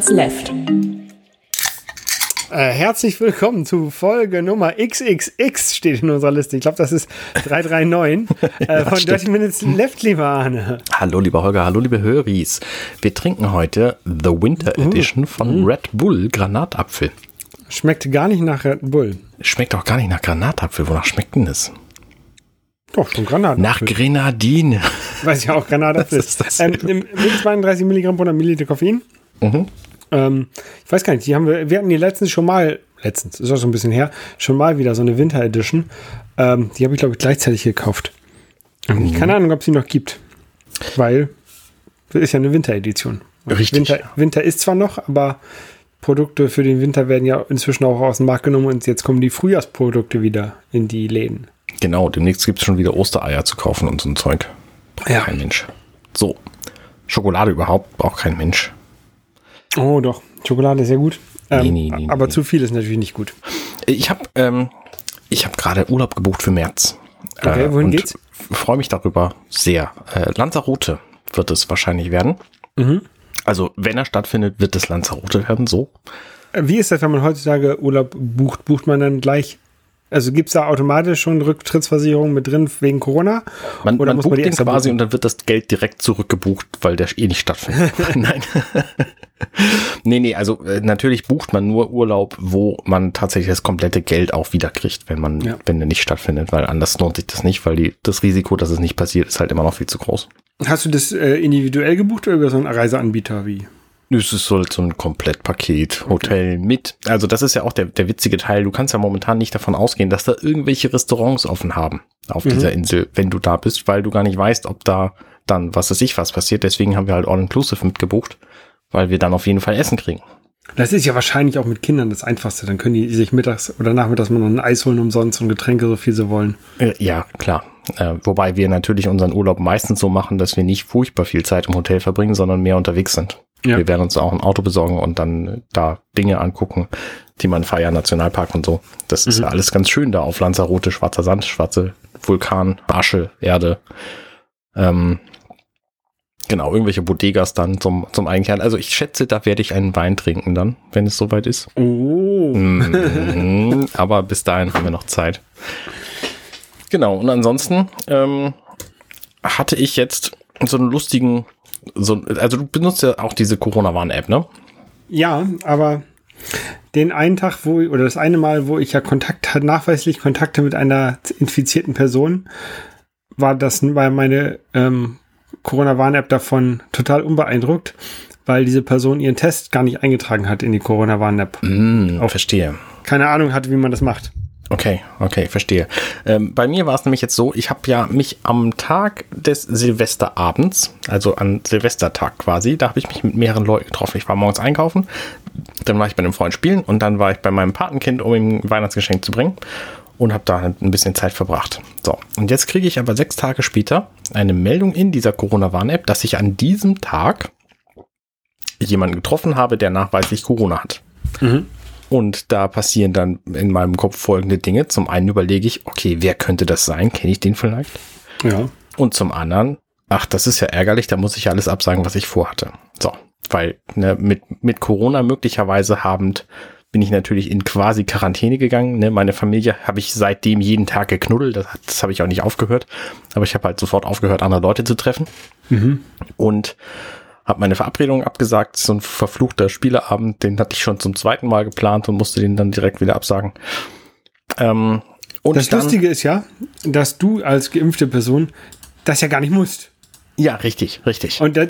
Minutes Left. Äh, herzlich willkommen zu Folge Nummer XXX steht in unserer Liste. Ich glaube, das ist 339 äh, von stimmt. Dirty Minutes Left, lieber Arne. Hallo lieber Holger, hallo liebe Höris. Wir trinken heute The Winter Uh. Edition von Red Bull Granatapfel. Schmeckt gar nicht nach Red Bull. Schmeckt auch gar nicht nach Granatapfel. Wonach schmeckt denn das? Doch, schon Granaten. Nach Grenadine. Weiß ich auch, Granatapfel. Was ist das ähm, Mit 32 Milligramm pro 100 Milliliter Koffein. Mhm. Ähm, ich weiß gar nicht, die haben wir, wir hatten die letztens schon mal, letztens, ist auch schon ein bisschen her, schon mal wieder so eine Winter Edition. Ähm, die habe ich, glaube ich, gleichzeitig gekauft. Mhm. Keine Ahnung, ob es sie noch gibt. Weil das ist ja eine Winter-Edition. Richtig. Winter, Winter ist zwar noch, aber Produkte für den Winter werden ja inzwischen auch aus dem Markt genommen und jetzt kommen die Frühjahrsprodukte wieder in die Läden. Genau, demnächst gibt es schon wieder Ostereier zu kaufen und so ein Zeug. Braucht Ja. kein Mensch. So. Schokolade überhaupt braucht kein Mensch. Oh, doch. Schokolade ist ja gut. Ähm, Nee, nee, nee, aber zu viel ist natürlich nicht gut. Ich habe ähm, ich hab gerade Urlaub gebucht für März. Okay, wohin und geht's? Freue mich darüber sehr. Äh, Lanzarote wird es wahrscheinlich werden. Mhm. Also, wenn er stattfindet, wird es Lanzarote werden, so. Äh, Wie ist das, wenn man heutzutage Urlaub bucht? Bucht man dann gleich? Also gibt es da automatisch schon Rücktrittsversicherung mit drin wegen Corona? Man, Oder man muss bucht man die den quasi buchen? und dann wird das Geld direkt zurückgebucht, weil der eh nicht stattfindet. Nein. nee, nee, also äh, natürlich bucht man nur Urlaub, wo man tatsächlich das komplette Geld auch wieder kriegt, wenn man, Ja. wenn der nicht stattfindet, weil anders lohnt sich das nicht, weil die, das Risiko, dass es nicht passiert, ist halt immer noch viel zu groß. Hast du das äh, individuell gebucht oder über so einen Reiseanbieter wie? Es ist so so ein Komplettpaket, Hotel mit. Also das ist ja auch der, der witzige Teil. Du kannst ja momentan nicht davon ausgehen, dass da irgendwelche Restaurants offen haben auf Mhm. dieser Insel, wenn du da bist, weil du gar nicht weißt, ob da dann was weiß ich was passiert. Deswegen haben wir halt All-Inclusive mitgebucht, weil wir dann auf jeden Fall Essen kriegen. Das ist ja wahrscheinlich auch mit Kindern das Einfachste. Dann können die sich mittags oder nachmittags mal noch ein Eis holen umsonst und Getränke, so viel sie wollen. Äh, ja, klar. Äh, wobei wir natürlich unseren Urlaub meistens so machen, dass wir nicht furchtbar viel Zeit im Hotel verbringen, sondern mehr unterwegs sind. Ja. Wir werden uns auch ein Auto besorgen und dann äh, da Dinge angucken, die man feiern, Nationalpark und so. Das ist Mhm. ja alles ganz schön da auf Lanzarote, schwarzer Sand, schwarze Vulkan, Asche, Erde. Ähm, genau, irgendwelche Bodegas dann zum, zum Einkehren. Also ich schätze, da werde ich einen Wein trinken dann, wenn es soweit ist. Oh. Mhm, aber bis dahin haben wir noch Zeit. Genau, und ansonsten ähm, hatte ich jetzt so einen lustigen, so, also du benutzt ja auch diese Corona-Warn-App, ne? Ja, aber den einen Tag, wo oder das eine Mal, wo ich ja Kontakt hatte, nachweislich Kontakte mit einer infizierten Person, war das war meine ähm, Corona-Warn-App davon total unbeeindruckt, weil diese Person ihren Test gar nicht eingetragen hat in die Corona-Warn-App. Mm, Auch. verstehe. Keine Ahnung hatte, wie man das macht. Okay, okay, verstehe. Ähm, bei mir war es nämlich jetzt so, ich habe ja mich am Tag des Silvesterabends, also an Silvestertag quasi, da habe ich mich mit mehreren Leuten getroffen. Ich war morgens einkaufen, dann war ich bei einem Freund spielen und dann war ich bei meinem Patenkind, um ihm ein Weihnachtsgeschenk zu bringen und habe da ein bisschen Zeit verbracht. So, und jetzt kriege ich aber sechs Tage später eine Meldung in dieser Corona-Warn-App, dass ich an diesem Tag jemanden getroffen habe, der nachweislich Corona hat. Und da passieren dann in meinem Kopf folgende Dinge. Zum einen überlege ich, okay, wer könnte das sein? Kenne ich den vielleicht? Ja. Und zum anderen, ach, das ist ja ärgerlich, da muss ich ja alles absagen, was ich vorhatte. So, weil ne, mit, mit Corona möglicherweise habend bin ich natürlich in quasi Quarantäne gegangen. Ne? Meine Familie habe ich seitdem jeden Tag geknuddelt. Das, das habe ich auch nicht aufgehört. Aber ich habe halt sofort aufgehört, andere Leute zu treffen. Und habe meine Verabredung abgesagt. So ein verfluchter Spieleabend, den hatte ich schon zum zweiten Mal geplant und musste den dann direkt wieder absagen. Ähm, und Das Lustige ist ja, dass du als geimpfte Person das ja gar nicht musst. Ja, richtig, richtig. Und, das-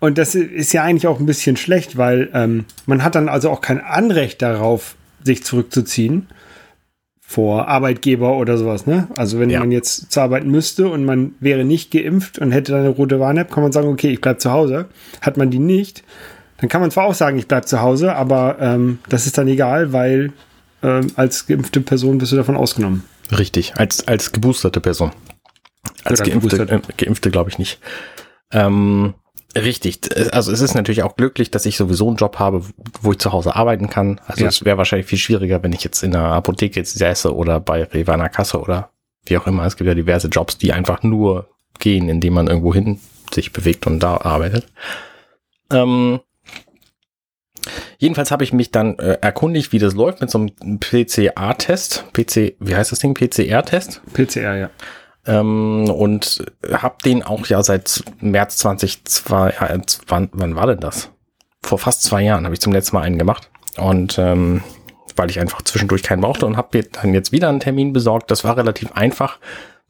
und das ist ja eigentlich auch ein bisschen schlecht, weil ähm, man hat dann also auch kein Anrecht darauf, sich zurückzuziehen vor Arbeitgeber oder sowas. Ne? Also wenn Ja. man jetzt zur Arbeit müsste und man wäre nicht geimpft und hätte dann eine rote Warn-App, kann man sagen, okay, ich bleib zu Hause. Hat man die nicht, dann kann man zwar auch sagen, ich bleib zu Hause, aber ähm, das ist dann egal, weil ähm, als geimpfte Person bist du davon ausgenommen. Richtig, als, als geboosterte Person. Als Geimpfte, äh, Geimpfte glaube ich nicht. Ähm, richtig, also es ist natürlich auch glücklich, dass ich sowieso einen Job habe, wo ich zu Hause arbeiten kann. Also Ja. es wäre wahrscheinlich viel schwieriger, wenn ich jetzt in einer Apotheke jetzt säße oder bei Rewe an der Kasse oder wie auch immer. Es gibt ja diverse Jobs, die einfach nur gehen, indem man irgendwo hin sich bewegt und da arbeitet. Ähm, Jedenfalls habe ich mich dann äh, erkundigt, wie das läuft mit so einem PCA-Test. PC, wie heißt das Ding? PCR-Test? PCR, ja. Ähm, und habe den auch ja seit März 2002, äh, wann, wann war denn das? Vor fast zwei Jahren habe ich zum letzten Mal einen gemacht. Und ähm, weil ich einfach zwischendurch keinen brauchte und habe dann jetzt wieder einen Termin besorgt. Das war relativ einfach.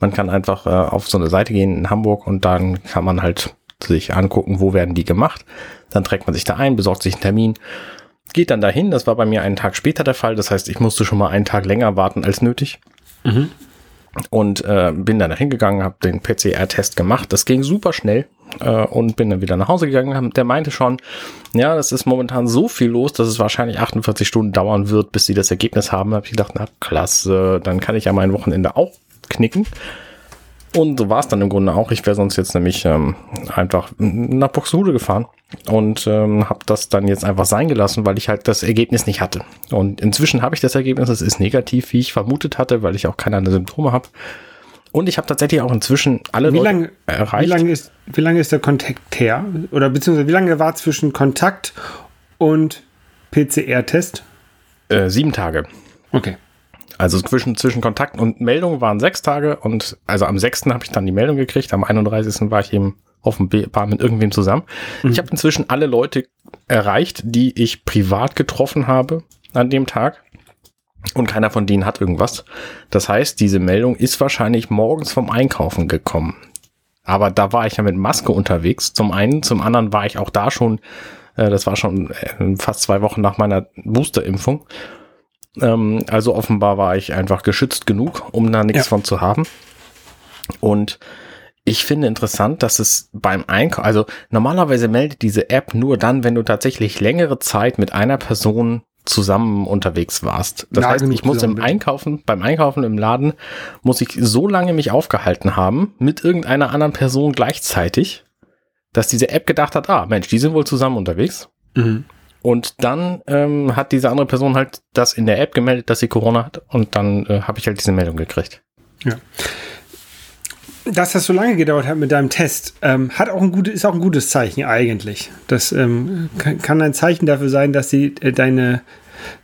Man kann einfach äh, auf so eine Seite gehen in Hamburg und dann kann man halt sich angucken, wo werden die gemacht. Dann trägt man sich da ein, besorgt sich einen Termin, geht dann dahin. Das war bei mir einen Tag später der Fall. Das heißt, ich musste schon mal einen Tag länger warten als nötig. Mhm. Und äh, bin dann hingegangen, habe den PCR-Test gemacht. Das ging super schnell äh, und bin dann wieder nach Hause gegangen. Der meinte schon, ja, das ist momentan so viel los, dass es wahrscheinlich 48 Stunden dauern wird, bis sie das Ergebnis haben. Habe ich gedacht, na klasse, dann kann ich ja mein Wochenende auch knicken. Und so war es dann im Grunde auch. Ich wäre sonst jetzt nämlich ähm, einfach nach Buxtehude gefahren und ähm, habe das dann jetzt einfach sein gelassen, weil ich halt das Ergebnis nicht hatte. Und inzwischen habe ich das Ergebnis, es ist negativ, wie ich vermutet hatte, weil ich auch keine Symptome habe. Und ich habe tatsächlich auch inzwischen alle wie Leute lang, erreicht. Wie lange ist, wie lange ist der Kontakt her? Oder beziehungsweise wie lange war zwischen Kontakt und PCR-Test? Äh, sieben Tage. Okay. Also zwischen, zwischen Kontakt und Meldung waren sechs Tage und also am sechsten habe ich dann die Meldung gekriegt, am 31. war ich eben auf dem Bar mit irgendwem zusammen. Mhm. Ich habe inzwischen alle Leute erreicht, die ich privat getroffen habe an dem Tag. Und keiner von denen hat irgendwas. Das heißt, diese Meldung ist wahrscheinlich morgens vom Einkaufen gekommen. Aber da war ich ja mit Maske unterwegs. Zum einen, zum anderen war ich auch da schon, äh, das war schon äh, fast zwei Wochen nach meiner Boosterimpfung. Ähm, also offenbar war ich einfach geschützt genug, um da nichts ja. von zu haben. Und ich finde interessant, dass es beim Einkauf, also normalerweise meldet diese App nur dann, wenn du tatsächlich längere Zeit mit einer Person zusammen unterwegs warst. Das ja, heißt, ich muss im Einkaufen, beim Einkaufen im Laden, muss ich so lange mich aufgehalten haben mit irgendeiner anderen Person gleichzeitig, dass diese App gedacht hat, ah, Mensch, die sind wohl zusammen unterwegs. Mhm. Und dann ähm, hat diese andere Person halt das in der App gemeldet, dass sie Corona hat. Und dann äh, habe ich halt diese Meldung gekriegt. Ja. Dass das so lange gedauert hat mit deinem Test, ähm, hat auch ein gutes, ist auch ein gutes Zeichen eigentlich. Das ähm, kann, ein Zeichen dafür sein, dass sie äh, deine,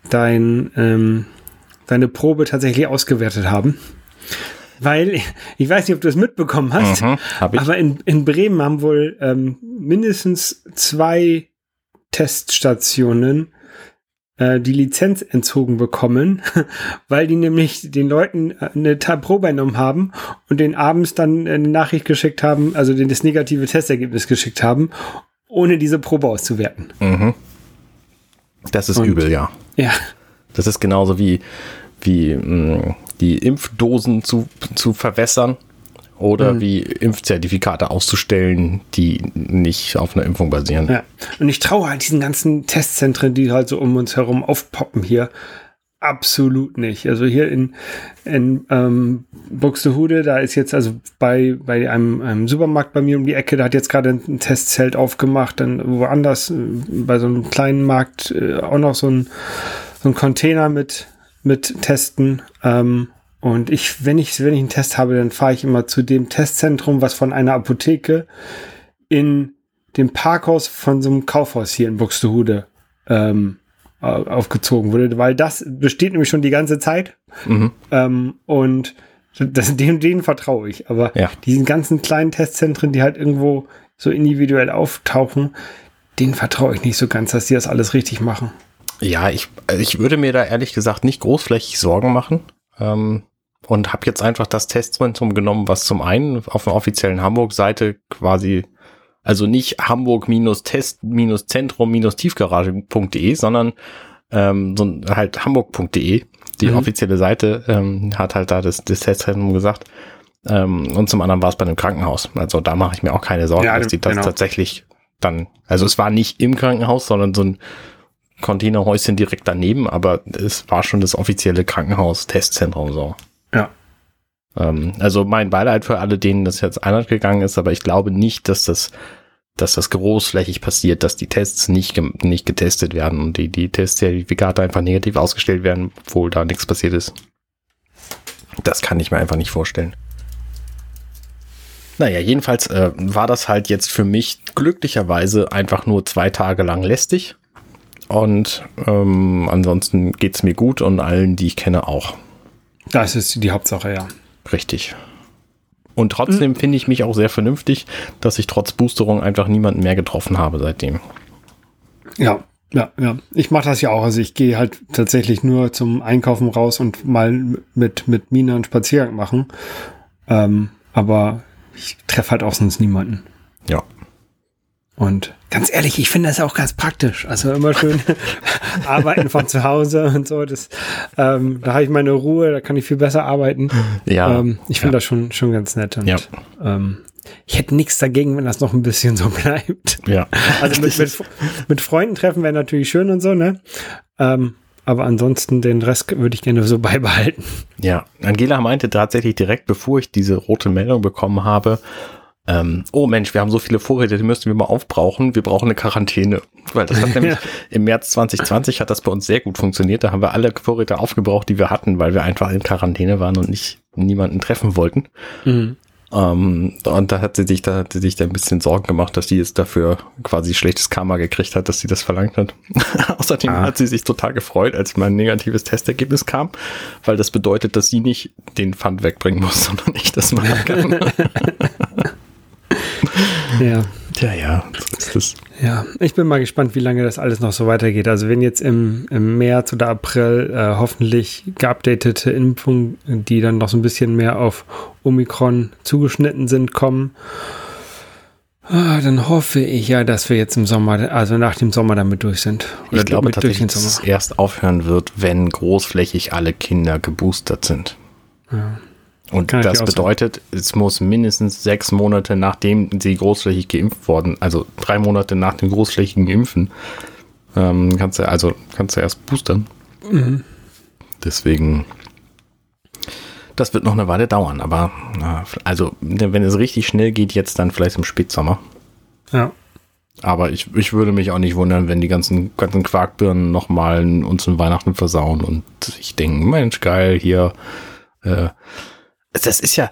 dein, ähm, deine Probe tatsächlich ausgewertet haben. Weil, ich weiß nicht, ob du es mitbekommen hast, mhm, aber in, in Bremen haben wohl ähm, mindestens zwei Teststationen äh, die Lizenz entzogen bekommen, weil die nämlich den Leuten äh, eine Probe genommen haben und den abends dann eine Nachricht geschickt haben, also das negative Testergebnis geschickt haben, ohne diese Probe auszuwerten. Mhm. Das ist und, übel, ja. Ja. Das ist genauso wie, wie mh, mm, die Impfdosen zu, zu verwässern oder mhm. wie Impfzertifikate auszustellen, die nicht auf einer Impfung basieren. Ja. Und ich traue halt diesen ganzen Testzentren, die halt so um uns herum aufpoppen hier, absolut nicht. Also hier in, in ähm, Buxtehude, da ist jetzt also bei, bei einem, einem, Supermarkt bei mir um die Ecke, da hat jetzt gerade ein Testzelt aufgemacht, dann woanders äh, bei so einem kleinen Markt äh, auch noch so ein, so ein Container mit, mit Testen. Ähm, und ich, wenn ich, wenn ich einen Test habe, dann fahre ich immer zu dem Testzentrum, was von einer Apotheke in dem Parkhaus von so einem Kaufhaus hier in Buxtehude ähm, aufgezogen wurde, weil das besteht nämlich schon die ganze Zeit. Mhm. Ähm, und das, denen, denen vertraue ich. Aber ja. diesen ganzen kleinen Testzentren, die halt irgendwo so individuell auftauchen, denen vertraue ich nicht so ganz, dass die das alles richtig machen. Ja, ich, ich würde mir da ehrlich gesagt nicht großflächig Sorgen machen. Ähm, und habe jetzt einfach das Testzentrum genommen, was zum einen auf der offiziellen Hamburg-Seite quasi, also nicht Hamburg-Test-Zentrum-Tiefgarage.de, sondern ähm, so halt Hamburg.de, die mhm. offizielle Seite, ähm, hat halt da das, das Testzentrum gesagt. Ähm, und zum anderen war es bei einem Krankenhaus. Also da mache ich mir auch keine Sorgen, ja, dass die das genau. tatsächlich dann, also es war nicht im Krankenhaus, sondern so ein Containerhäuschen direkt daneben, aber es war schon das offizielle Krankenhaus-Testzentrum so. Ja. Ähm, also mein Beileid für alle, denen das jetzt einhalt gegangen ist, aber ich glaube nicht, dass das, dass das großflächig passiert, dass die Tests nicht, nicht getestet werden und die, die Testzertifikate einfach negativ ausgestellt werden, obwohl da nichts passiert ist. Das kann ich mir einfach nicht vorstellen. Naja, jedenfalls äh, war das halt jetzt für mich glücklicherweise einfach nur zwei Tage lang lästig. Und ähm, ansonsten geht es mir gut und allen, die ich kenne, auch. Das ist die Hauptsache, ja. Richtig. Und trotzdem mhm. finde ich mich auch sehr vernünftig, dass ich trotz Boosterung einfach niemanden mehr getroffen habe seitdem. Ja, ja, ja. Ich mache das ja auch. Also ich gehe halt tatsächlich nur zum Einkaufen raus und mal mit, mit Mina einen Spaziergang machen. Ähm, aber ich treffe halt auch sonst niemanden. Ja. Und ganz ehrlich, ich finde das auch ganz praktisch. Also immer schön arbeiten von zu Hause und so. Das, ähm, da habe ich meine Ruhe, da kann ich viel besser arbeiten. Ja. Ähm, ich finde ja. das schon, schon ganz nett. Und, ja. Ähm, ich hätte nichts dagegen, wenn das noch ein bisschen so bleibt. Ja. Also mit, mit, mit Freunden treffen wäre natürlich schön und so, ne? Ähm, aber ansonsten den Rest würde ich gerne so beibehalten. Ja, Angela meinte tatsächlich direkt, bevor ich diese rote Meldung bekommen habe, ähm, oh Mensch, wir haben so viele Vorräte, die müssten wir mal aufbrauchen. Wir brauchen eine Quarantäne. Weil das hat nämlich im März 2020 hat das bei uns sehr gut funktioniert. Da haben wir alle Vorräte aufgebraucht, die wir hatten, weil wir einfach in Quarantäne waren und nicht niemanden treffen wollten. Mhm. Ähm, und da hat sie sich da, hat sie sich da ein bisschen Sorgen gemacht, dass sie jetzt dafür quasi schlechtes Karma gekriegt hat, dass sie das verlangt hat. Außerdem ah. hat sie sich total gefreut, als mein negatives Testergebnis kam, weil das bedeutet, dass sie nicht den Pfand wegbringen muss, sondern ich das machen kann. Ja. Tja, ja, so ist es. Ja, ich bin mal gespannt, wie lange das alles noch so weitergeht. Also wenn jetzt im, im März oder April äh, hoffentlich geupdatete Impfungen, die dann noch so ein bisschen mehr auf Omikron zugeschnitten sind, kommen, ah, dann hoffe ich ja, dass wir jetzt im Sommer, also nach dem Sommer damit durch sind. Oder ich glaube tatsächlich, dass es erst aufhören wird, wenn großflächig alle Kinder geboostert sind. Ja. Und Kann das bedeutet, es muss mindestens sechs Monate nachdem sie großflächig geimpft worden, also drei Monate nach dem großflächigen Impfen, ähm, kannst du also kannst du erst boostern. Mhm. Deswegen, das wird noch eine Weile dauern, aber also wenn es richtig schnell geht, jetzt dann vielleicht im Spätsommer. Ja. Aber ich, ich würde mich auch nicht wundern, wenn die ganzen, ganzen Quarkbirnen nochmal uns in Weihnachten versauen und ich denke, Mensch, geil, hier äh, das ist ja,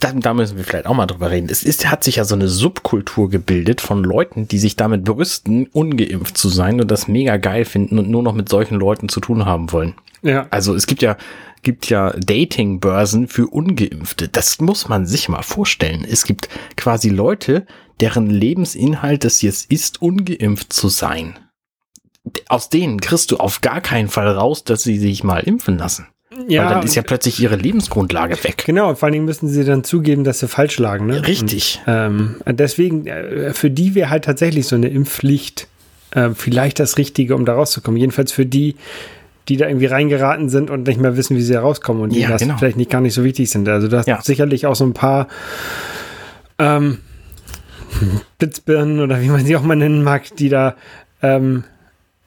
da, da müssen wir vielleicht auch mal drüber reden. Es ist, hat sich ja so eine Subkultur gebildet von Leuten, die sich damit brüsten, ungeimpft zu sein und das mega geil finden und nur noch mit solchen Leuten zu tun haben wollen. Ja. Also es gibt ja, gibt ja Dating-Börsen für Ungeimpfte. Das muss man sich mal vorstellen. Es gibt quasi Leute, deren Lebensinhalt es jetzt ist, ungeimpft zu sein. Aus denen kriegst du auf gar keinen Fall raus, dass sie sich mal impfen lassen. Ja, Weil dann ist ja plötzlich ihre Lebensgrundlage weg. Genau, vor allen Dingen müssen sie dann zugeben, dass sie falsch lagen. Ne? Richtig. Und, ähm, deswegen, äh, für die wäre halt tatsächlich so eine Impfpflicht äh, vielleicht das Richtige, um da rauszukommen. Jedenfalls für die, die da irgendwie reingeraten sind und nicht mehr wissen, wie sie rauskommen und die ja, das genau. vielleicht nicht gar nicht so wichtig sind. Also da ja. sicherlich auch so ein paar ähm, Blitzbirnen oder wie man sie auch mal nennen mag, die da ähm,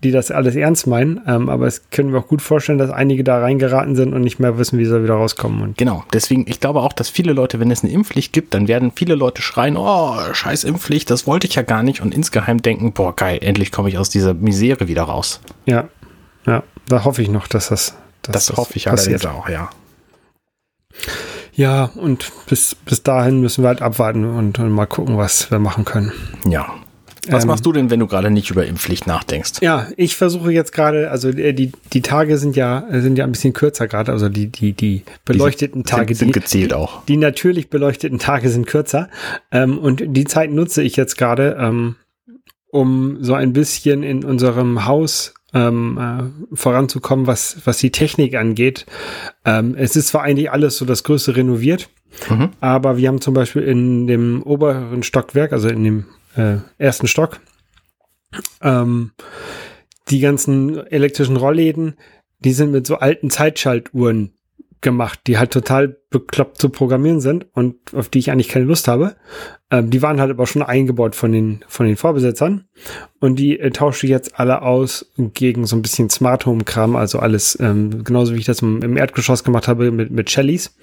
die das alles ernst meinen. Ähm, aber es können wir auch gut vorstellen, dass einige da reingeraten sind und nicht mehr wissen, wie sie wieder rauskommen. Und genau, deswegen, ich glaube auch, dass viele Leute, wenn es eine Impfpflicht gibt, dann werden viele Leute schreien, oh, scheiß Impfpflicht, das wollte ich ja gar nicht und insgeheim denken, boah, geil, endlich komme ich aus dieser Misere wieder raus. Ja, ja, da hoffe ich noch, dass das dass Das, das hoffe ich passiert. allerdings auch, ja. Ja, und bis, bis dahin müssen wir halt abwarten und, und mal gucken, was wir machen können. Ja, was ähm, machst du denn, wenn du gerade nicht über Impfpflicht nachdenkst? Ja, ich versuche jetzt gerade, also äh, die, die Tage sind ja, sind ja ein bisschen kürzer gerade, also die, die, die beleuchteten die Tage. Sind, sind gezählt die, auch. Die natürlich beleuchteten Tage sind kürzer. Ähm, und die Zeit nutze ich jetzt gerade, ähm, um so ein bisschen in unserem Haus ähm, äh, voranzukommen, was, was die Technik angeht. Ähm, es ist zwar eigentlich alles so das Größte renoviert, mhm. aber wir haben zum Beispiel in dem oberen Stockwerk, also in dem äh, ersten Stock. Ähm, die ganzen elektrischen Rollläden, die sind mit so alten Zeitschaltuhren gemacht, die halt total bekloppt zu programmieren sind und auf die ich eigentlich keine Lust habe. Ähm, die waren halt aber schon eingebaut von den, von den Vorbesitzern und die äh, tausche ich jetzt alle aus gegen so ein bisschen Smart Home Kram, also alles ähm, genauso wie ich das im, im Erdgeschoss gemacht habe mit, mit Shellys,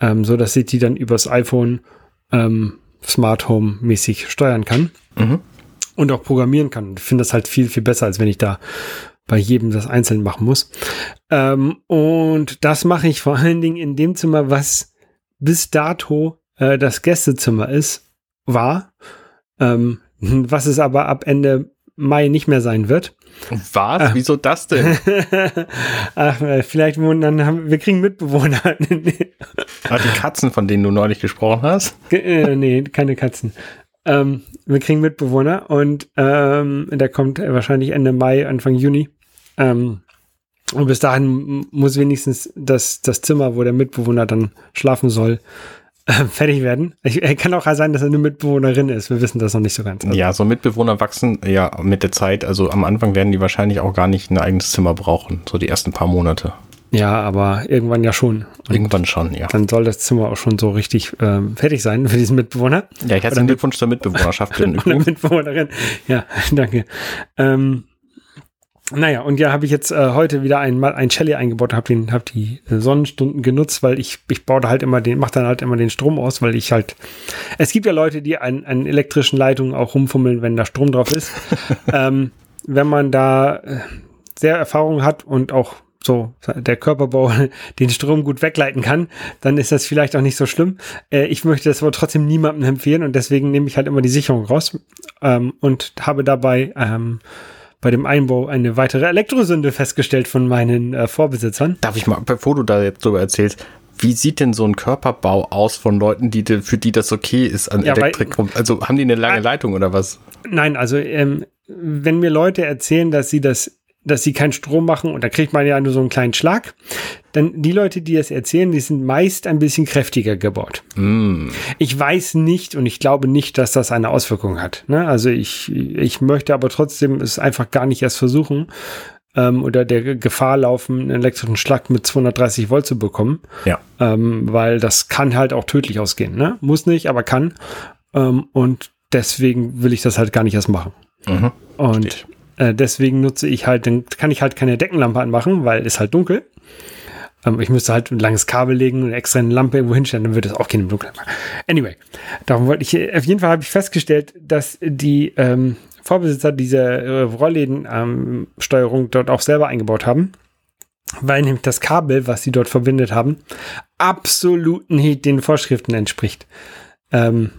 ähm, so dass ich die dann übers iPhone ähm, Smart Home mäßig steuern kann mhm. und auch programmieren kann. Ich finde das halt viel, viel besser, als wenn ich da bei jedem das einzeln machen muss. Ähm, und das mache ich vor allen Dingen in dem Zimmer, was bis dato äh, das Gästezimmer ist, war, ähm, was es aber ab Ende Mai nicht mehr sein wird. Was? Äh, Wieso das denn? Ach, äh, vielleicht wohnen dann haben wir kriegen Mitbewohner. ah, die Katzen, von denen du neulich gesprochen hast? Äh, nee, keine Katzen. Ähm, wir kriegen Mitbewohner und ähm, der kommt wahrscheinlich Ende Mai, Anfang Juni. Ähm, und bis dahin muss wenigstens das, das Zimmer, wo der Mitbewohner dann schlafen soll, äh, fertig werden. Ich, kann auch sein, dass er eine Mitbewohnerin ist. Wir wissen das noch nicht so ganz. Also. Ja, so Mitbewohner wachsen ja mit der Zeit. Also am Anfang werden die wahrscheinlich auch gar nicht ein eigenes Zimmer brauchen. So die ersten paar Monate. Ja, aber irgendwann ja schon. Und irgendwann schon, ja. Dann soll das Zimmer auch schon so richtig ähm, fertig sein für diesen Mitbewohner. Ja, ich herzlichen Glückwunsch zur Mitbewohnerschaft. Mitbewohnerin. Ja, danke. Ähm, naja, und ja, habe ich jetzt äh, heute wieder ein, mal ein Shelly eingebaut, habe den, hab die Sonnenstunden genutzt, weil ich, ich baue da halt immer den, mache dann halt immer den Strom aus, weil ich halt, es gibt ja Leute, die an, an elektrischen Leitungen auch rumfummeln, wenn da Strom drauf ist. ähm, wenn man da äh, sehr Erfahrung hat und auch so der Körperbau den Strom gut wegleiten kann, dann ist das vielleicht auch nicht so schlimm. Äh, ich möchte das aber trotzdem niemandem empfehlen und deswegen nehme ich halt immer die Sicherung raus ähm, und habe dabei ähm, bei dem Einbau eine weitere Elektrosünde festgestellt von meinen äh, Vorbesitzern. Darf ich mal, bevor du da jetzt drüber erzählst, wie sieht denn so ein Körperbau aus von Leuten, die, für die das okay ist an ja, Elektrik? Weil, also haben die eine lange Leitung oder was? Nein, also ähm, wenn mir Leute erzählen, dass sie das dass sie keinen Strom machen und da kriegt man ja nur so einen kleinen Schlag. Dann die Leute, die das erzählen, die sind meist ein bisschen kräftiger gebaut. Mm. Ich weiß nicht und ich glaube nicht, dass das eine Auswirkung hat. Ne? Also ich, ich möchte aber trotzdem es einfach gar nicht erst versuchen ähm, oder der Gefahr laufen, einen elektrischen Schlag mit 230 Volt zu bekommen. Ja. Ähm, weil das kann halt auch tödlich ausgehen. Ne? Muss nicht, aber kann. Ähm, und deswegen will ich das halt gar nicht erst machen. Mhm. Und Steht. Äh, deswegen nutze ich halt, dann kann ich halt keine Deckenlampe anmachen, weil es halt dunkel. Ähm, ich müsste halt ein langes Kabel legen und extra eine Lampe irgendwo hinstellen, dann würde es auch keine Dunkel machen. Anyway, darum wollte ich, auf jeden Fall habe ich festgestellt, dass die ähm, Vorbesitzer dieser äh, Rolllädensteuerung ähm, dort auch selber eingebaut haben weil nämlich das Kabel, was sie dort verwendet haben, absolut nicht den Vorschriften entspricht. Ähm,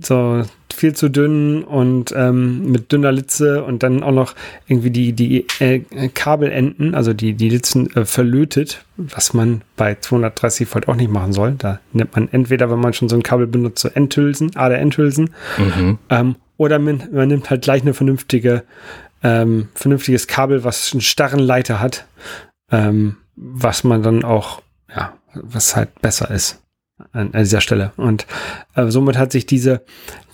so viel zu dünn und ähm, mit dünner Litze und dann auch noch irgendwie die, die äh, Kabelenden, also die, die Litzen äh, verlötet, was man bei 230 Volt auch nicht machen soll. Da nimmt man entweder, wenn man schon so ein Kabel benutzt, so Endhülsen, Ader-Endhülsen, mhm. ähm, oder man, man, nimmt halt gleich eine vernünftige, ähm, vernünftiges Kabel, was einen starren Leiter hat, ähm, was man dann auch, ja, was halt besser ist an, dieser Stelle. Und äh, somit hat sich diese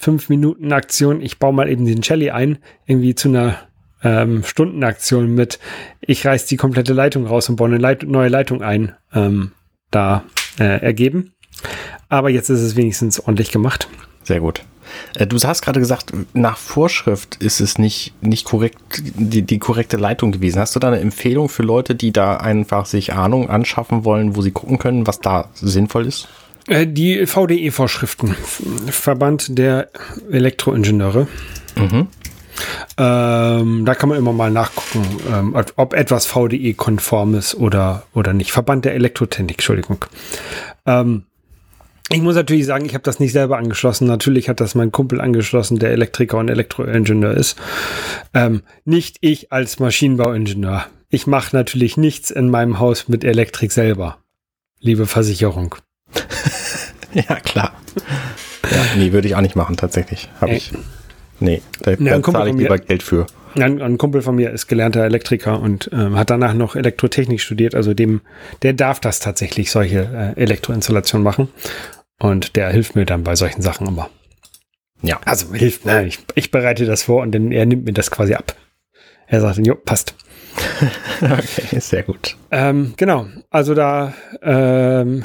5-Minuten-Aktion, ich baue mal eben den Shelly ein, irgendwie zu einer ähm, Stundenaktion mit, ich reiß die komplette Leitung raus und baue eine Leit neue Leitung ein, ähm, da äh, ergeben. Aber jetzt ist es wenigstens ordentlich gemacht. Sehr gut. Äh, du hast gerade gesagt, nach Vorschrift ist es nicht, nicht korrekt, die, die korrekte Leitung gewesen. Hast du da eine Empfehlung für Leute, die da einfach sich Ahnung anschaffen wollen, wo sie gucken können, was da sinnvoll ist? Äh, die VDE-Vorschriften, Verband der Elektroingenieure. Mhm. Ähm, da kann man immer mal nachgucken, ähm, ob etwas VDE-konform ist oder, oder nicht. Verband der Elektrotechnik, Entschuldigung. Ähm, ich muss natürlich sagen, ich habe das nicht selber angeschlossen. Natürlich hat das mein Kumpel angeschlossen, der Elektriker und Elektroingenieur ist. Ähm, nicht ich als Maschinenbauingenieur. Ich mache natürlich nichts in meinem Haus mit Elektrik selber. Liebe Versicherung. ja, klar. Ja, nee, würde ich auch nicht machen, tatsächlich. Habe ich. Nee, da, ja, da zahle ich lieber mir, Geld für. Ein, ein, Kumpel von mir ist gelernter Elektriker und ähm, hat danach noch Elektrotechnik studiert. Also dem, der darf das tatsächlich, solche äh, Elektroinstallationen machen. Und der hilft mir dann bei solchen Sachen immer. Ja. Also hilft, ne, ich, ich bereite das vor und dann er nimmt mir das quasi ab. Er sagt, jo, passt. okay, sehr gut. Ähm, genau, also da, ähm,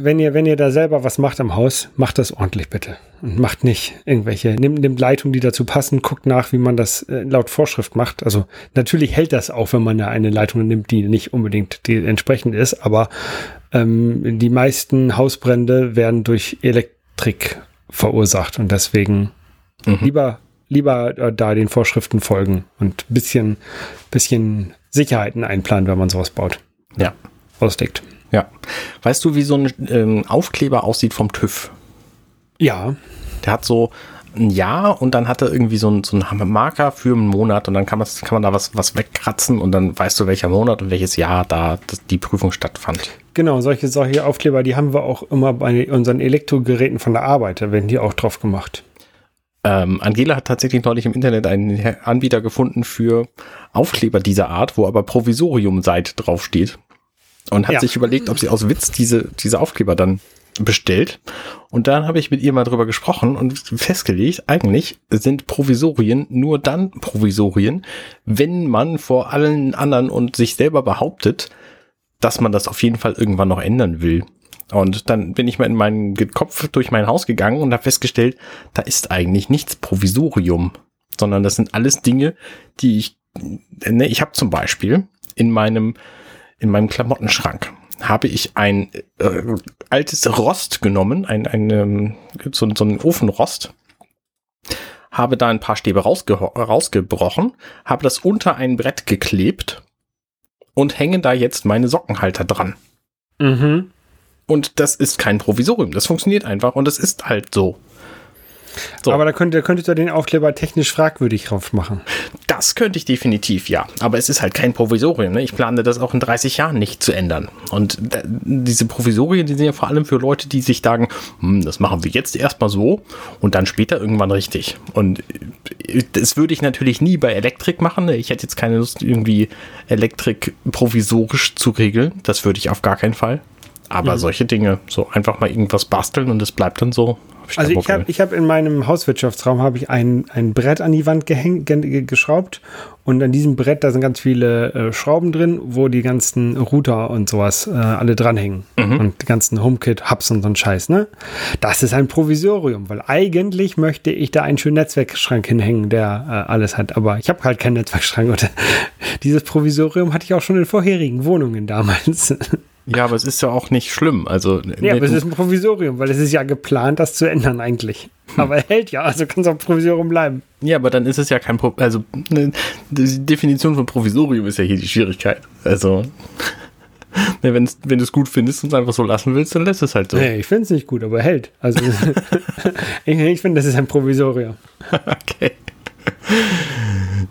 wenn ihr, wenn ihr da selber was macht am Haus, macht das ordentlich bitte. Und macht nicht irgendwelche, nimmt, nimmt Leitungen, die dazu passen, guckt nach, wie man das äh, laut Vorschrift macht. Also natürlich hält das auch, wenn man da eine Leitung nimmt, die nicht unbedingt die entsprechend ist, aber ähm, die meisten Hausbrände werden durch Elektrik verursacht und deswegen mhm. lieber lieber äh, da den Vorschriften folgen und bisschen, bisschen Sicherheiten einplanen, wenn man sowas baut. Ja. Ausdeckt. Ja. Weißt du, wie so ein ähm, Aufkleber aussieht vom TÜV? Ja. Der hat so ein Jahr und dann hat er irgendwie so ein, so ein Marker für einen Monat und dann kann man, kann man da was, was wegkratzen und dann weißt du, welcher Monat und welches Jahr da die Prüfung stattfand. Genau, solche, solche Aufkleber, die haben wir auch immer bei unseren Elektrogeräten von der Arbeit, da werden die auch drauf gemacht. Ähm, Angela hat tatsächlich neulich im Internet einen Anbieter gefunden für Aufkleber dieser Art, wo aber Provisorium seit draufsteht. Und hat ja. sich überlegt, ob sie aus Witz diese, diese Aufkleber dann bestellt. Und dann habe ich mit ihr mal drüber gesprochen und festgelegt, eigentlich sind Provisorien nur dann Provisorien, wenn man vor allen anderen und sich selber behauptet, dass man das auf jeden Fall irgendwann noch ändern will. Und dann bin ich mal in meinen Kopf durch mein Haus gegangen und habe festgestellt, da ist eigentlich nichts Provisorium, sondern das sind alles Dinge, die ich, ne, ich habe zum Beispiel in meinem, in meinem Klamottenschrank habe ich ein äh, altes Rost genommen, ein, ein ähm, so, so ein Ofenrost, habe da ein paar Stäbe rausge rausgebrochen, habe das unter ein Brett geklebt und hänge da jetzt meine Sockenhalter dran. Mhm. Und das ist kein Provisorium. Das funktioniert einfach und es ist halt so. So. Aber da könnte, könntet ihr den Aufkleber technisch fragwürdig drauf machen. Das könnte ich definitiv, ja. Aber es ist halt kein Provisorium. Ne? Ich plane das auch in 30 Jahren nicht zu ändern. Und diese Provisorien, die sind ja vor allem für Leute, die sich sagen, hm, das machen wir jetzt erstmal so und dann später irgendwann richtig. Und äh, das würde ich natürlich nie bei Elektrik machen. Ich hätte jetzt keine Lust, irgendwie Elektrik provisorisch zu regeln. Das würde ich auf gar keinen Fall. Aber mhm. solche Dinge, so einfach mal irgendwas basteln und es bleibt dann so. Ich also ich habe ich hab in meinem Hauswirtschaftsraum habe ich ein, ein Brett an die Wand gehäng, geschraubt und an diesem Brett da sind ganz viele äh, Schrauben drin, wo die ganzen Router und sowas äh, alle dranhängen mhm. und die ganzen HomeKit Hubs und so ein Scheiß. Ne, das ist ein Provisorium, weil eigentlich möchte ich da einen schönen Netzwerkschrank hinhängen, der äh, alles hat, aber ich habe halt keinen Netzwerkschrank und dieses Provisorium hatte ich auch schon in vorherigen Wohnungen damals. Ja, aber es ist ja auch nicht schlimm. Also, ja, aber es ist ein Provisorium, weil es ist ja geplant, das zu ändern eigentlich. Hm. Aber er hält ja, also kann es auch Provisorium bleiben. Ja, aber dann ist es ja kein Pro Also, ne, die Definition von Provisorium ist ja hier die Schwierigkeit. Also, ne, wenn du es gut findest und es einfach so lassen willst, dann lässt es halt so. Nee, ich finde es nicht gut, aber er hält. Also, ich, ich finde, das ist ein Provisorium. okay.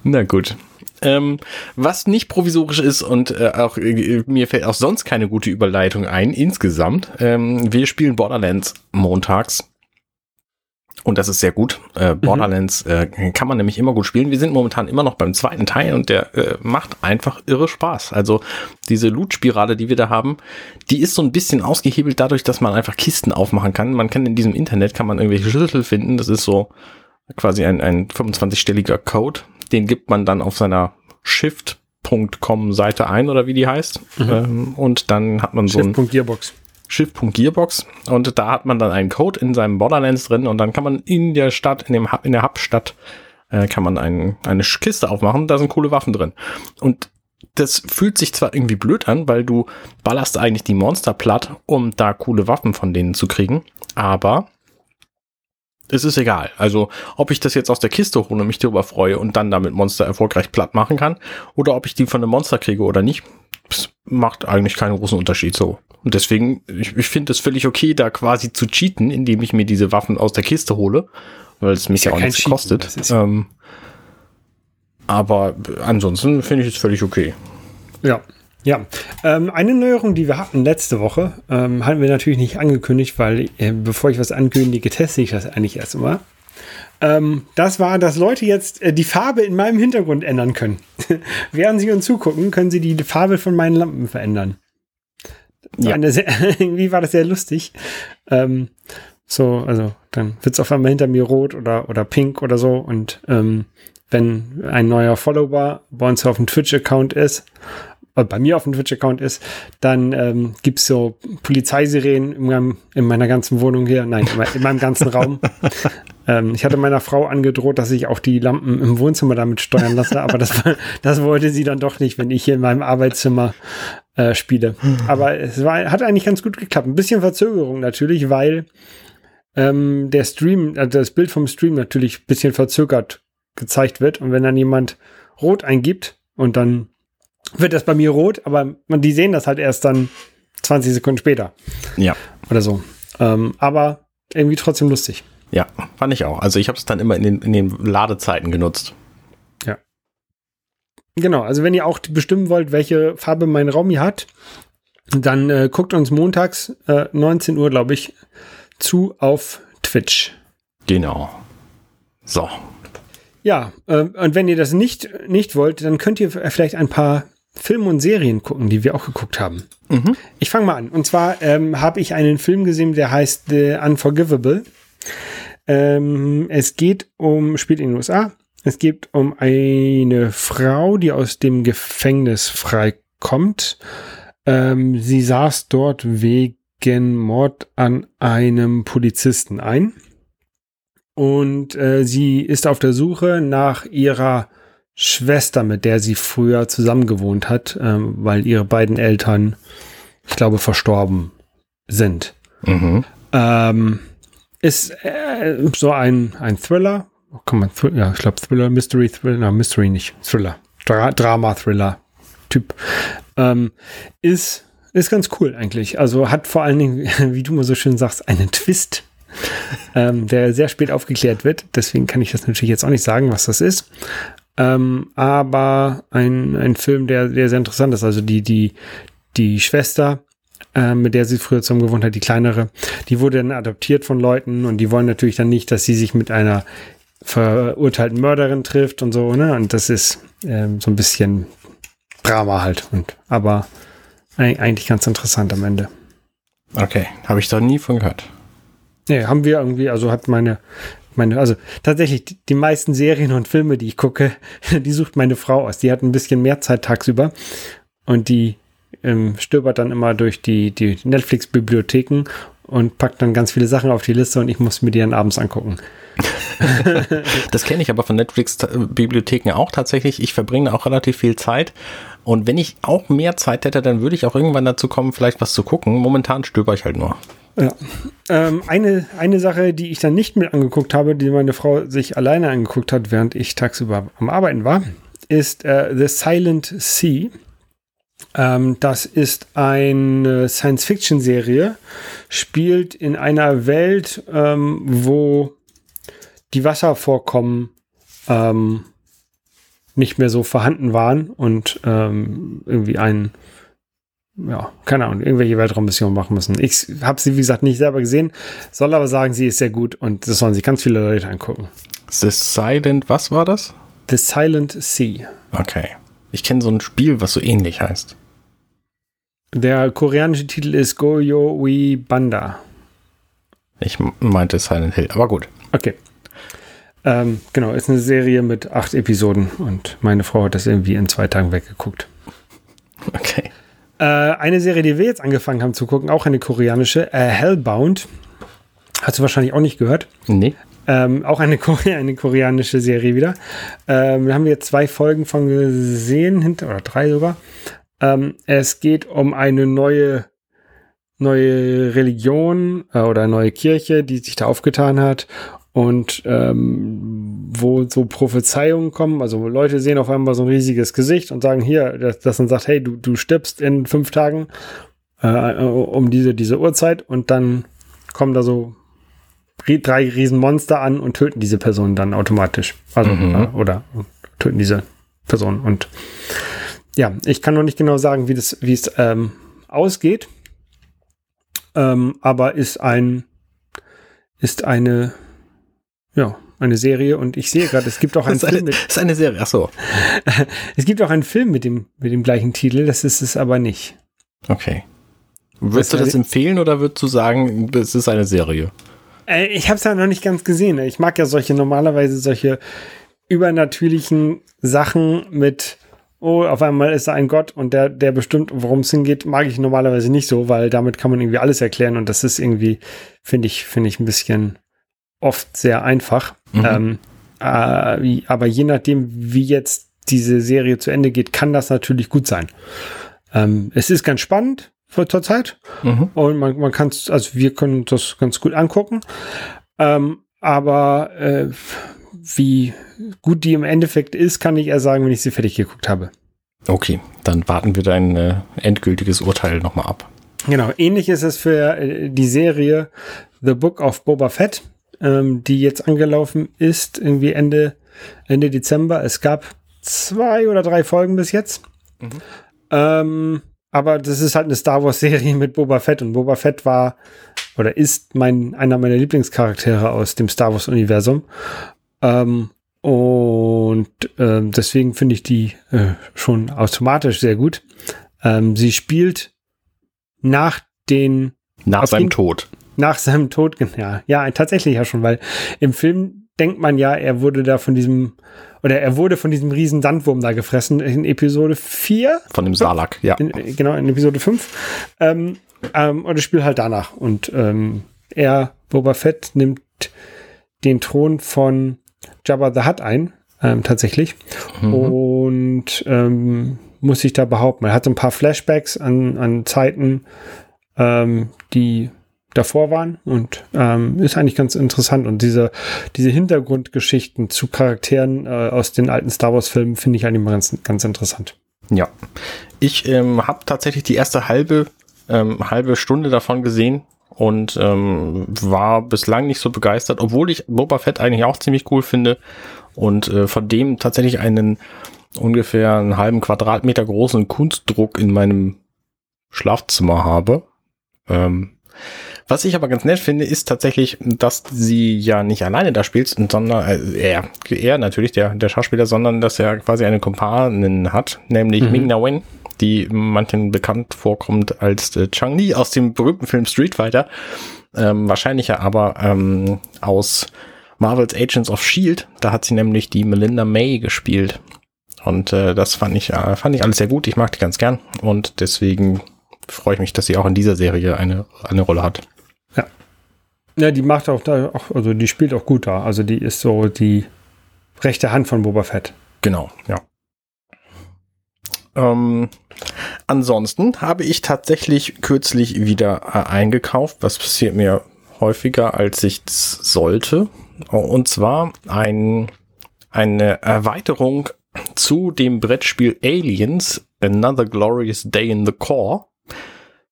Na gut. Ähm, was nicht provisorisch ist und äh, auch äh, mir fällt auch sonst keine gute Überleitung ein insgesamt. Ähm, wir spielen Borderlands montags. Und das ist sehr gut. Äh, mhm. Borderlands äh, kann man nämlich immer gut spielen. Wir sind momentan immer noch beim zweiten Teil und der äh, macht einfach irre Spaß. Also diese Loot-Spirale, die wir da haben, die ist so ein bisschen ausgehebelt dadurch, dass man einfach Kisten aufmachen kann. Man kann in diesem Internet kann man irgendwelche Schlüssel finden. Das ist so quasi ein, ein 25-stelliger Code, den gibt man dann auf seiner Shift.com Seite ein oder wie die heißt. Mhm. Ähm, und dann hat man so ein Shift.gearbox. Shift.gearbox und da hat man dann einen Code in seinem Borderlands drin und dann kann man in der Stadt, in dem Hub, in der Hubstadt, äh, kann man ein, eine Kiste aufmachen, da sind coole Waffen drin. Und das fühlt sich zwar irgendwie blöd an, weil du ballerst eigentlich die Monster platt, um da coole Waffen von denen zu kriegen, aber es ist egal. Also, ob ich das jetzt aus der Kiste hole und mich darüber freue und dann damit Monster erfolgreich platt machen kann, oder ob ich die von einem Monster kriege oder nicht, macht eigentlich keinen großen Unterschied so. Und deswegen, ich, ich finde es völlig okay, da quasi zu cheaten, indem ich mir diese Waffen aus der Kiste hole, weil es mich ja, ja auch nichts Cheaten, kostet. Ähm, aber ansonsten finde ich es völlig okay. Ja, ja, ähm, eine Neuerung, die wir hatten letzte Woche, ähm, hatten wir natürlich nicht angekündigt, weil äh, bevor ich was ankündige, teste ich das eigentlich erst immer. Ähm, das war, dass Leute jetzt äh, die Farbe in meinem Hintergrund ändern können. Während sie uns zugucken, können sie die Farbe von meinen Lampen verändern. Ja. Sehr, irgendwie war das sehr lustig. Ähm, so, also dann wird es auf einmal hinter mir rot oder, oder pink oder so. Und ähm, wenn ein neuer Follower bei uns auf dem Twitch-Account ist, bei mir auf dem Twitch-Account ist, dann ähm, gibt es so Polizeisirenen in, meinem, in meiner ganzen Wohnung hier, nein, in meinem ganzen Raum. ähm, ich hatte meiner Frau angedroht, dass ich auch die Lampen im Wohnzimmer damit steuern lasse, aber das, das wollte sie dann doch nicht, wenn ich hier in meinem Arbeitszimmer äh, spiele. Aber es war, hat eigentlich ganz gut geklappt. Ein bisschen Verzögerung natürlich, weil ähm, der Stream, also das Bild vom Stream natürlich ein bisschen verzögert gezeigt wird. Und wenn dann jemand rot eingibt und dann wird das bei mir rot, aber man, die sehen das halt erst dann 20 Sekunden später. Ja. Oder so. Ähm, aber irgendwie trotzdem lustig. Ja, fand ich auch. Also ich habe es dann immer in den, in den Ladezeiten genutzt. Ja. Genau, also wenn ihr auch bestimmen wollt, welche Farbe mein Raum hier hat, dann äh, guckt uns montags äh, 19 Uhr, glaube ich, zu auf Twitch. Genau. So. Ja, äh, und wenn ihr das nicht, nicht wollt, dann könnt ihr vielleicht ein paar Filme und Serien gucken, die wir auch geguckt haben. Mhm. Ich fange mal an. Und zwar ähm, habe ich einen Film gesehen, der heißt The Unforgivable. Ähm, es geht um, spielt in den USA. Es geht um eine Frau, die aus dem Gefängnis freikommt. Ähm, sie saß dort wegen Mord an einem Polizisten ein. Und äh, sie ist auf der Suche nach ihrer Schwester, mit der sie früher zusammengewohnt hat, ähm, weil ihre beiden Eltern, ich glaube, verstorben sind. Mhm. Ähm, ist äh, so ein, ein Thriller. Kann man, ja, ich glaube Thriller, Mystery, Thriller, na, Mystery nicht, Thriller. Dra Drama, Thriller Typ. Ähm, ist, ist ganz cool eigentlich. Also hat vor allen Dingen, wie du mal so schön sagst, einen Twist, ähm, der sehr spät aufgeklärt wird. Deswegen kann ich das natürlich jetzt auch nicht sagen, was das ist. Ähm, aber ein, ein Film, der, der sehr interessant ist. Also die, die, die Schwester, äh, mit der sie früher zusammen gewohnt hat, die kleinere, die wurde dann adoptiert von Leuten und die wollen natürlich dann nicht, dass sie sich mit einer verurteilten Mörderin trifft und so, ne? Und das ist ähm, so ein bisschen Drama halt. Und, aber eigentlich ganz interessant am Ende. Okay, habe ich da nie von gehört. Nee, haben wir irgendwie, also hat meine meine, also tatsächlich, die, meisten Serien und Filme, die ich gucke, die sucht meine Frau aus. Die hat ein bisschen mehr Zeit tagsüber und die ähm, stöbert dann immer durch die, die Netflix-Bibliotheken und packt dann ganz viele Sachen auf die Liste und ich muss mir die dann abends angucken. das kenne ich aber von Netflix-Bibliotheken auch tatsächlich. Ich verbringe auch relativ viel Zeit. Und wenn ich auch mehr Zeit hätte, dann würde ich auch irgendwann dazu kommen, vielleicht was zu gucken. Momentan stöber ich halt nur. Ja. Ähm, eine, eine Sache, die ich dann nicht mit angeguckt habe, die meine Frau sich alleine angeguckt hat, während ich tagsüber am Arbeiten war, ist äh, The Silent Sea. Ähm, das ist eine Science-Fiction-Serie, spielt in einer Welt, ähm, wo die Wasservorkommen ähm, nicht mehr so vorhanden waren und ähm, irgendwie ein ja, keine Ahnung, irgendwelche Weltraummissionen machen müssen. Ich habe sie, wie gesagt, nicht selber gesehen, soll aber sagen, sie ist sehr gut und das sollen sich ganz viele Leute angucken. The Silent, was war das? The Silent Sea. Okay. Ich kenne so ein Spiel, was so ähnlich heißt. Der koreanische Titel ist Goyo Wi Banda. Ich meinte Silent Hill, aber gut. Okay. Ähm, genau, ist eine Serie mit acht Episoden und meine Frau hat das irgendwie in zwei Tagen weggeguckt. Okay. Äh, eine Serie, die wir jetzt angefangen haben zu gucken, auch eine koreanische, äh, Hellbound. Hast du wahrscheinlich auch nicht gehört? Nee. Ähm, auch eine, Kore eine koreanische Serie wieder. Ähm, da haben wir zwei Folgen von gesehen, hinter, oder drei sogar. Ähm, es geht um eine neue, neue Religion äh, oder neue Kirche, die sich da aufgetan hat und ähm, wo so Prophezeiungen kommen, also Leute sehen auf einmal so ein riesiges Gesicht und sagen hier, dass, dass dann sagt, hey, du, du stirbst in fünf Tagen äh, um diese, diese Uhrzeit und dann kommen da so drei Riesenmonster an und töten diese Person dann automatisch. Also, mhm. äh, oder töten diese Person. Und ja, ich kann noch nicht genau sagen, wie das, wie es ähm, ausgeht. Ähm, aber ist ein, ist eine ja, eine Serie und ich sehe gerade, es gibt auch einen Film eine, mit. ist eine Serie, ach so. es gibt auch einen Film mit dem, mit dem gleichen Titel, das ist es aber nicht. Okay. Würdest du das empfehlen oder würdest du sagen, es ist eine Serie? Äh, ich habe es ja noch nicht ganz gesehen. Ich mag ja solche, normalerweise solche übernatürlichen Sachen mit, oh, auf einmal ist da ein Gott und der, der bestimmt, worum es hingeht, mag ich normalerweise nicht so, weil damit kann man irgendwie alles erklären und das ist irgendwie, finde ich, finde ich ein bisschen oft sehr einfach. Mhm. Ähm, äh, aber je nachdem, wie jetzt diese Serie zu Ende geht, kann das natürlich gut sein. Ähm, es ist ganz spannend für zur Zeit mhm. und man, man kann es, also wir können das ganz gut angucken. Ähm, aber äh, wie gut die im Endeffekt ist, kann ich eher sagen, wenn ich sie fertig geguckt habe. Okay, dann warten wir dein äh, endgültiges Urteil nochmal ab. Genau, ähnlich ist es für äh, die Serie The Book of Boba Fett ähm, die jetzt angelaufen ist, irgendwie Ende, Ende Dezember. Es gab zwei oder drei Folgen bis jetzt. Mhm. Ähm, aber das ist halt eine Star Wars-Serie mit Boba Fett und Boba Fett war oder ist mein, einer meiner Lieblingscharaktere aus dem Star Wars-Universum. Ähm, und ähm, deswegen finde ich die äh, schon automatisch sehr gut. Ähm, sie spielt nach den. Nach seinem Tod. Nach seinem Tod, ja. Ja, tatsächlich ja schon, weil im Film denkt man ja, er wurde da von diesem, oder er wurde von diesem riesen Sandwurm da gefressen in Episode 4. Von dem Salak, ja. In, genau, in Episode 5. Ähm, ähm, und das Spiel halt danach. Und ähm, er, Boba Fett, nimmt den Thron von Jabba the Hutt ein, ähm, tatsächlich. Mhm. Und ähm, muss sich da behaupten. Er hat so ein paar Flashbacks an, an Zeiten, ähm, die davor waren und ähm, ist eigentlich ganz interessant. Und diese, diese Hintergrundgeschichten zu Charakteren äh, aus den alten Star Wars-Filmen finde ich eigentlich ganz, ganz interessant. Ja, ich ähm, habe tatsächlich die erste halbe, ähm, halbe Stunde davon gesehen und ähm, war bislang nicht so begeistert, obwohl ich Boba Fett eigentlich auch ziemlich cool finde und äh, von dem tatsächlich einen ungefähr einen halben Quadratmeter großen Kunstdruck in meinem Schlafzimmer habe. Ähm, was ich aber ganz nett finde, ist tatsächlich, dass sie ja nicht alleine da spielt, sondern äh, er, er natürlich, der, der Schauspieler, sondern dass er quasi eine Kompanin hat, nämlich mhm. Ming Na Wen, die manchen bekannt vorkommt als äh, Chang Li aus dem berühmten Film Street Fighter. Ähm, wahrscheinlich ja aber ähm, aus Marvel's Agents of Shield. Da hat sie nämlich die Melinda May gespielt. Und äh, das fand ich, äh, fand ich alles sehr gut. Ich mag die ganz gern. Und deswegen freue ich mich, dass sie auch in dieser Serie eine, eine Rolle hat. Ja. Die macht auch da auch, also die spielt auch gut da. Also die ist so die rechte Hand von Boba Fett. Genau, ja. Ähm, ansonsten habe ich tatsächlich kürzlich wieder äh, eingekauft. Was passiert mir häufiger, als ich sollte. Und zwar ein, eine Erweiterung zu dem Brettspiel Aliens Another Glorious Day in the Core,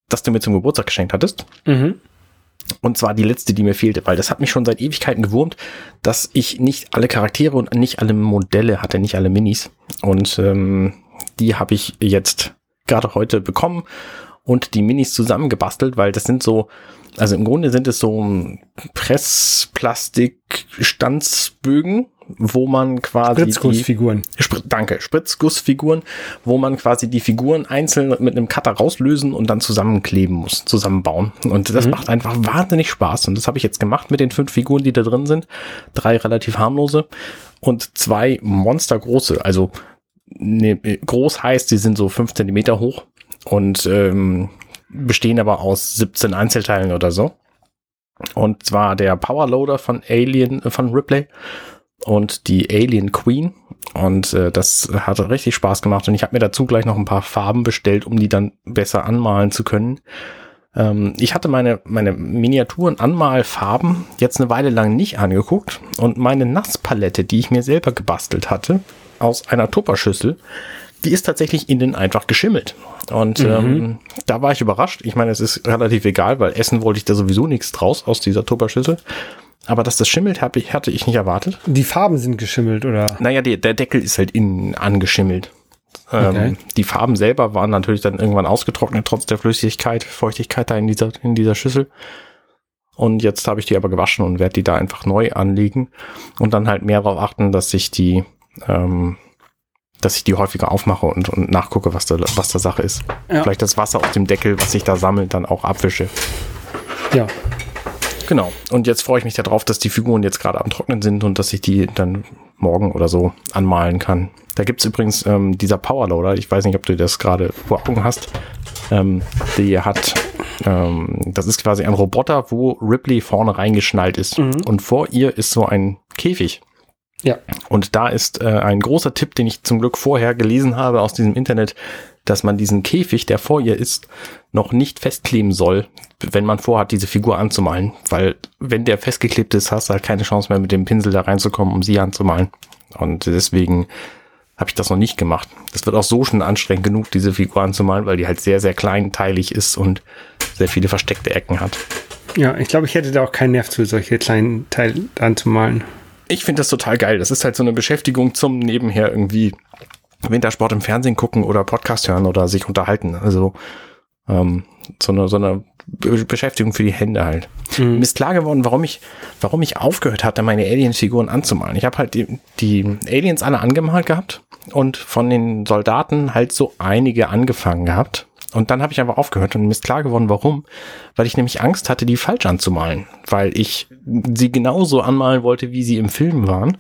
das du mir zum Geburtstag geschenkt hattest. Mhm. Und zwar die letzte, die mir fehlte, weil das hat mich schon seit Ewigkeiten gewurmt, dass ich nicht alle Charaktere und nicht alle Modelle hatte, nicht alle Minis. Und ähm, die habe ich jetzt gerade heute bekommen und die Minis zusammengebastelt, weil das sind so, also im Grunde sind es so Pressplastik-Stanzbögen, wo man quasi Spritzgussfiguren. Spr danke, Spritzgussfiguren, wo man quasi die Figuren einzeln mit einem Cutter rauslösen und dann zusammenkleben muss, zusammenbauen. Und das mhm. macht einfach wahnsinnig Spaß. Und das habe ich jetzt gemacht mit den fünf Figuren, die da drin sind. Drei relativ harmlose und zwei monstergroße. Also ne, groß heißt, sie sind so fünf Zentimeter hoch und ähm, bestehen aber aus 17 Einzelteilen oder so. Und zwar der Powerloader von Alien, von Ripley und die Alien Queen. Und äh, das hat richtig Spaß gemacht. Und ich habe mir dazu gleich noch ein paar Farben bestellt, um die dann besser anmalen zu können. Ähm, ich hatte meine, meine Miniaturen Anmalfarben jetzt eine Weile lang nicht angeguckt. Und meine Nasspalette, die ich mir selber gebastelt hatte, aus einer Tupperschüssel, die ist tatsächlich innen einfach geschimmelt. Und mhm. ähm, da war ich überrascht. Ich meine, es ist relativ egal, weil essen wollte ich da sowieso nichts draus aus dieser Tupperschüssel. Aber dass das schimmelt, hab ich, hatte ich nicht erwartet. Die Farben sind geschimmelt, oder? Naja, die, der Deckel ist halt innen angeschimmelt. Ähm, okay. Die Farben selber waren natürlich dann irgendwann ausgetrocknet, trotz der Flüssigkeit, Feuchtigkeit da in dieser, in dieser Schüssel. Und jetzt habe ich die aber gewaschen und werde die da einfach neu anlegen und dann halt mehr darauf achten, dass ich die, ähm, dass ich die häufiger aufmache und, und nachgucke, was da, was da Sache ist. Ja. Vielleicht das Wasser aus dem Deckel, was sich da sammelt, dann auch abwische. Ja, Genau. Und jetzt freue ich mich darauf, dass die Figuren jetzt gerade am Trocknen sind und dass ich die dann morgen oder so anmalen kann. Da gibt's übrigens ähm, dieser Powerloader, ich weiß nicht, ob du das gerade vor Augen hast. Ähm, die hat, ähm, das ist quasi ein Roboter, wo Ripley vorne reingeschnallt ist. Mhm. Und vor ihr ist so ein Käfig. Ja. Und da ist äh, ein großer Tipp, den ich zum Glück vorher gelesen habe aus diesem Internet, dass man diesen Käfig, der vor ihr ist, noch nicht festkleben soll, wenn man vorhat, diese Figur anzumalen. Weil wenn der festgeklebt ist, hast du halt keine Chance mehr, mit dem Pinsel da reinzukommen, um sie anzumalen. Und deswegen habe ich das noch nicht gemacht. Das wird auch so schon anstrengend genug, diese Figur anzumalen, weil die halt sehr, sehr kleinteilig ist und sehr viele versteckte Ecken hat. Ja, ich glaube, ich hätte da auch keinen Nerv zu, solche kleinen Teile anzumalen. Ich finde das total geil. Das ist halt so eine Beschäftigung zum Nebenher irgendwie Wintersport im Fernsehen gucken oder Podcast hören oder sich unterhalten. Also ähm, so eine, so eine Beschäftigung für die Hände halt. Mhm. Mir ist klar geworden, warum ich, warum ich aufgehört hatte, meine Alien-Figuren anzumalen. Ich habe halt die, die Aliens alle angemalt gehabt und von den Soldaten halt so einige angefangen gehabt. Und dann habe ich einfach aufgehört und mir ist klar geworden, warum. Weil ich nämlich Angst hatte, die falsch anzumalen. Weil ich sie genauso anmalen wollte, wie sie im Film waren.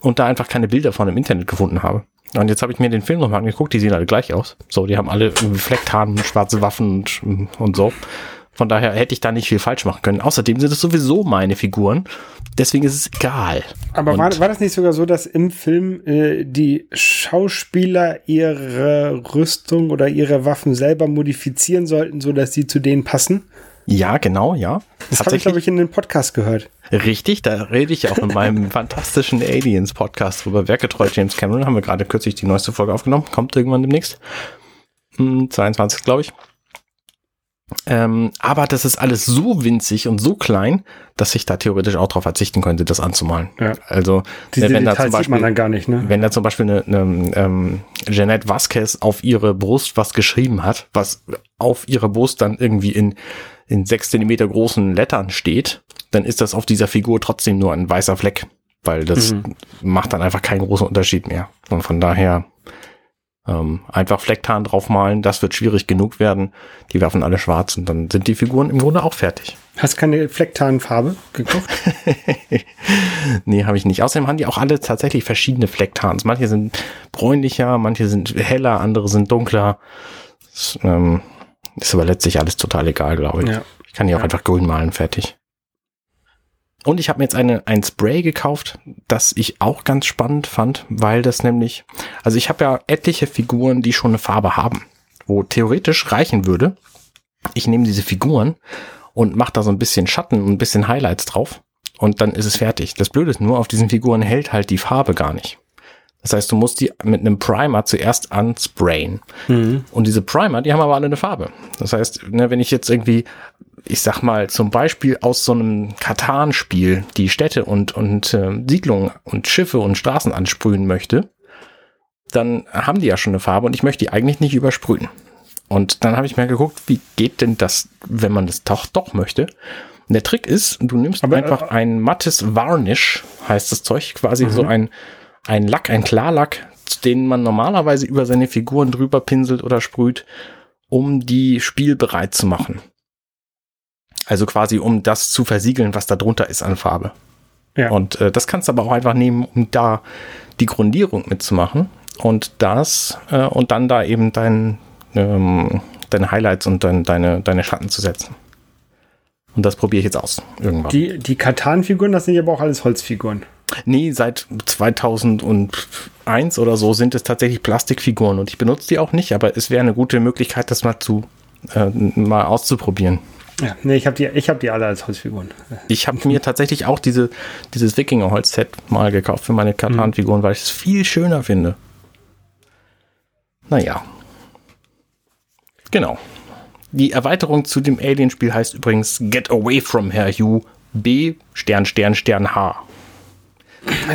Und da einfach keine Bilder von im Internet gefunden habe. Und jetzt habe ich mir den Film nochmal angeguckt, die sehen alle gleich aus. So, die haben alle irgendwie Flecktarn, schwarze Waffen und, und so. Von daher hätte ich da nicht viel falsch machen können. Außerdem sind es sowieso meine Figuren. Deswegen ist es egal. Aber war, war das nicht sogar so, dass im Film äh, die Schauspieler ihre Rüstung oder ihre Waffen selber modifizieren sollten, sodass sie zu denen passen? Ja, genau, ja. Das habe ich, glaube ich, in den Podcast gehört. Richtig, da rede ich auch in meinem fantastischen Aliens-Podcast drüber. Werketreu James Cameron haben wir gerade kürzlich die neueste Folge aufgenommen. Kommt irgendwann demnächst. Hm, 22, glaube ich. Ähm, aber das ist alles so winzig und so klein, dass ich da theoretisch auch darauf verzichten könnte, das anzumalen. Ja. Also Diese wenn Details da zum Beispiel, sieht man dann gar nicht, ne? Wenn da zum Beispiel eine, eine ähm, Jeanette Vasquez auf ihre Brust was geschrieben hat, was auf ihrer Brust dann irgendwie in, in sechs Zentimeter großen Lettern steht, dann ist das auf dieser Figur trotzdem nur ein weißer Fleck, weil das mhm. macht dann einfach keinen großen Unterschied mehr. Und von daher ähm, einfach Flecktarn draufmalen, das wird schwierig genug werden. Die werfen alle schwarz und dann sind die Figuren im Grunde auch fertig. Hast keine Flecktarnfarbe gekauft? nee, habe ich nicht. Außerdem haben die auch alle tatsächlich verschiedene Flecktarns. Manche sind bräunlicher, manche sind heller, andere sind dunkler. Das, ähm, ist aber letztlich alles total egal, glaube ich. Ja. Ich kann die auch ja. einfach grün malen, fertig. Und ich habe mir jetzt eine, ein Spray gekauft, das ich auch ganz spannend fand, weil das nämlich, also ich habe ja etliche Figuren, die schon eine Farbe haben, wo theoretisch reichen würde. Ich nehme diese Figuren und mache da so ein bisschen Schatten und ein bisschen Highlights drauf und dann ist es fertig. Das Blöde ist nur, auf diesen Figuren hält halt die Farbe gar nicht. Das heißt, du musst die mit einem Primer zuerst ansprayen. Mhm. Und diese Primer, die haben aber alle eine Farbe. Das heißt, ne, wenn ich jetzt irgendwie ich sag mal, zum Beispiel aus so einem Katan-Spiel die Städte und, und äh, Siedlungen und Schiffe und Straßen ansprühen möchte, dann haben die ja schon eine Farbe und ich möchte die eigentlich nicht übersprühen. Und dann habe ich mir geguckt, wie geht denn das, wenn man das doch, doch möchte. Und der Trick ist, du nimmst Aber, einfach äh, ein mattes Varnish, heißt das Zeug, quasi mhm. so ein, ein Lack, ein Klarlack, den man normalerweise über seine Figuren drüber pinselt oder sprüht, um die spielbereit zu machen. Also quasi, um das zu versiegeln, was da drunter ist an Farbe. Ja. Und äh, das kannst du aber auch einfach nehmen, um da die Grundierung mitzumachen und das äh, und dann da eben dein, ähm, deine Highlights und dein, deine, deine Schatten zu setzen. Und das probiere ich jetzt aus irgendwann. Die, die Katan-Figuren, das sind ja aber auch alles Holzfiguren. Nee, seit 2001 oder so sind es tatsächlich Plastikfiguren und ich benutze die auch nicht, aber es wäre eine gute Möglichkeit, das mal zu äh, mal auszuprobieren. Ja, nee, ich habe die, hab die alle als Holzfiguren. Ich habe mir tatsächlich auch diese, dieses Wikinger-Holz-Set mal gekauft für meine Katan-Figuren, weil ich es viel schöner finde. Naja. Genau. Die Erweiterung zu dem Alien-Spiel heißt übrigens Get Away from Her You B Stern Stern Stern H.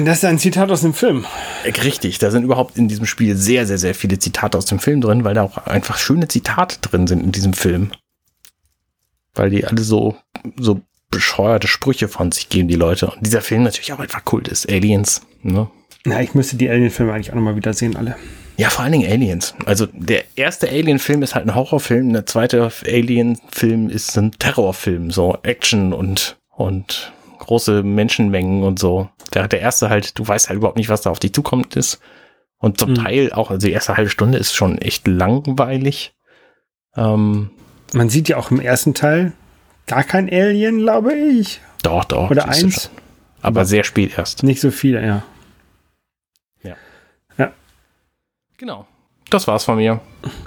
Das ist ein Zitat aus dem Film. Richtig, da sind überhaupt in diesem Spiel sehr, sehr, sehr viele Zitate aus dem Film drin, weil da auch einfach schöne Zitate drin sind in diesem Film weil die alle so, so bescheuerte Sprüche von sich geben, die Leute. Und dieser Film natürlich auch einfach Kult ist. Aliens, ne? Na, ich müsste die Alien-Filme eigentlich auch nochmal wieder sehen, alle. Ja, vor allen Dingen Aliens. Also der erste Alien-Film ist halt ein Horrorfilm, der zweite Alien-Film ist ein Terrorfilm, so Action und, und große Menschenmengen und so. Der, der erste halt, du weißt halt überhaupt nicht, was da auf dich zukommt ist. Und zum mhm. Teil auch, also die erste halbe Stunde ist schon echt langweilig. Ähm, man sieht ja auch im ersten Teil gar kein Alien, glaube ich. Doch, doch. Oder eins. Aber, Aber sehr spät erst. Nicht so viele, ja. Ja. Ja. Genau. Das war's von mir.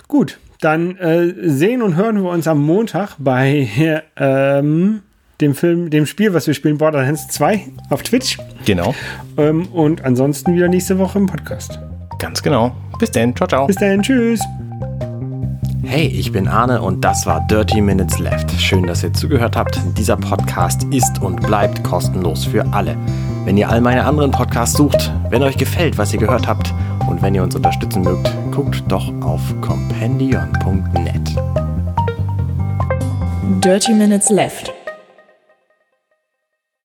Gut. Dann äh, sehen und hören wir uns am Montag bei ähm, dem Film, dem Spiel, was wir spielen, Borderlands 2 auf Twitch. Genau. Ähm, und ansonsten wieder nächste Woche im Podcast. Ganz genau. Bis dann. Ciao, ciao. Bis dann. Tschüss. Hey, ich bin Arne und das war Dirty Minutes Left. Schön, dass ihr zugehört habt. Dieser Podcast ist und bleibt kostenlos für alle. Wenn ihr all meine anderen Podcasts sucht, wenn euch gefällt, was ihr gehört habt und wenn ihr uns unterstützen mögt, guckt doch auf compendion.net. Dirty Minutes Left